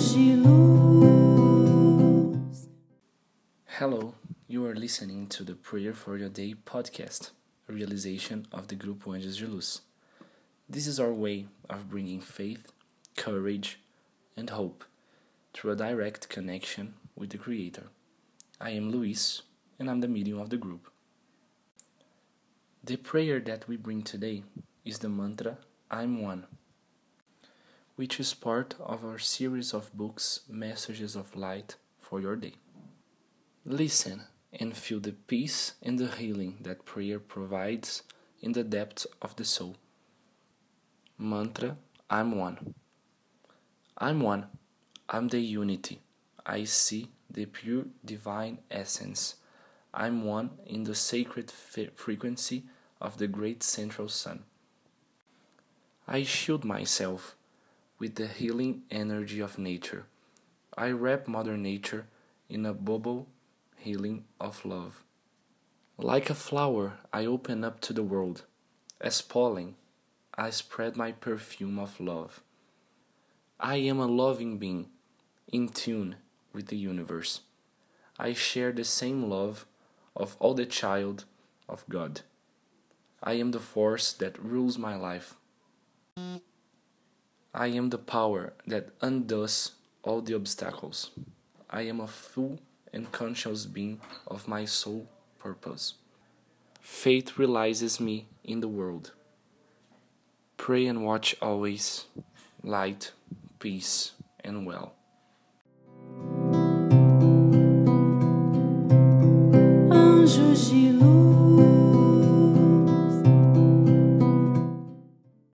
de luz. Hello, you are listening to the Prayer for Your Day podcast, a realization of the Grupo Anjos de Luz. This is our way of bringing faith, courage, and hope through a direct connection with the Creator. I am Luis, and I'm the medium of the group. The prayer that we bring today is the mantra I'm One which is part of our series of books Messages of Light for Your Day. Listen and feel the peace and the healing that prayer provides in the depths of the soul. Mantra I'm one. I'm one. I'm the unity. I see the pure divine essence. I'm one in the sacred frequency of the great central sun. I shield myself with the healing energy of nature. I wrap Mother Nature in a bubble healing of love. Like a flower, I open up to the world. As pollen, I spread my perfume of love. I am a loving being, in tune with the universe. I share the same love of all the child of God. I am the force that rules my life. I am the power that undoes all the obstacles. I am a full and conscious being of my sole purpose. Faith realizes me in the world. Pray and watch always, light, peace, and well. Anjos de luz.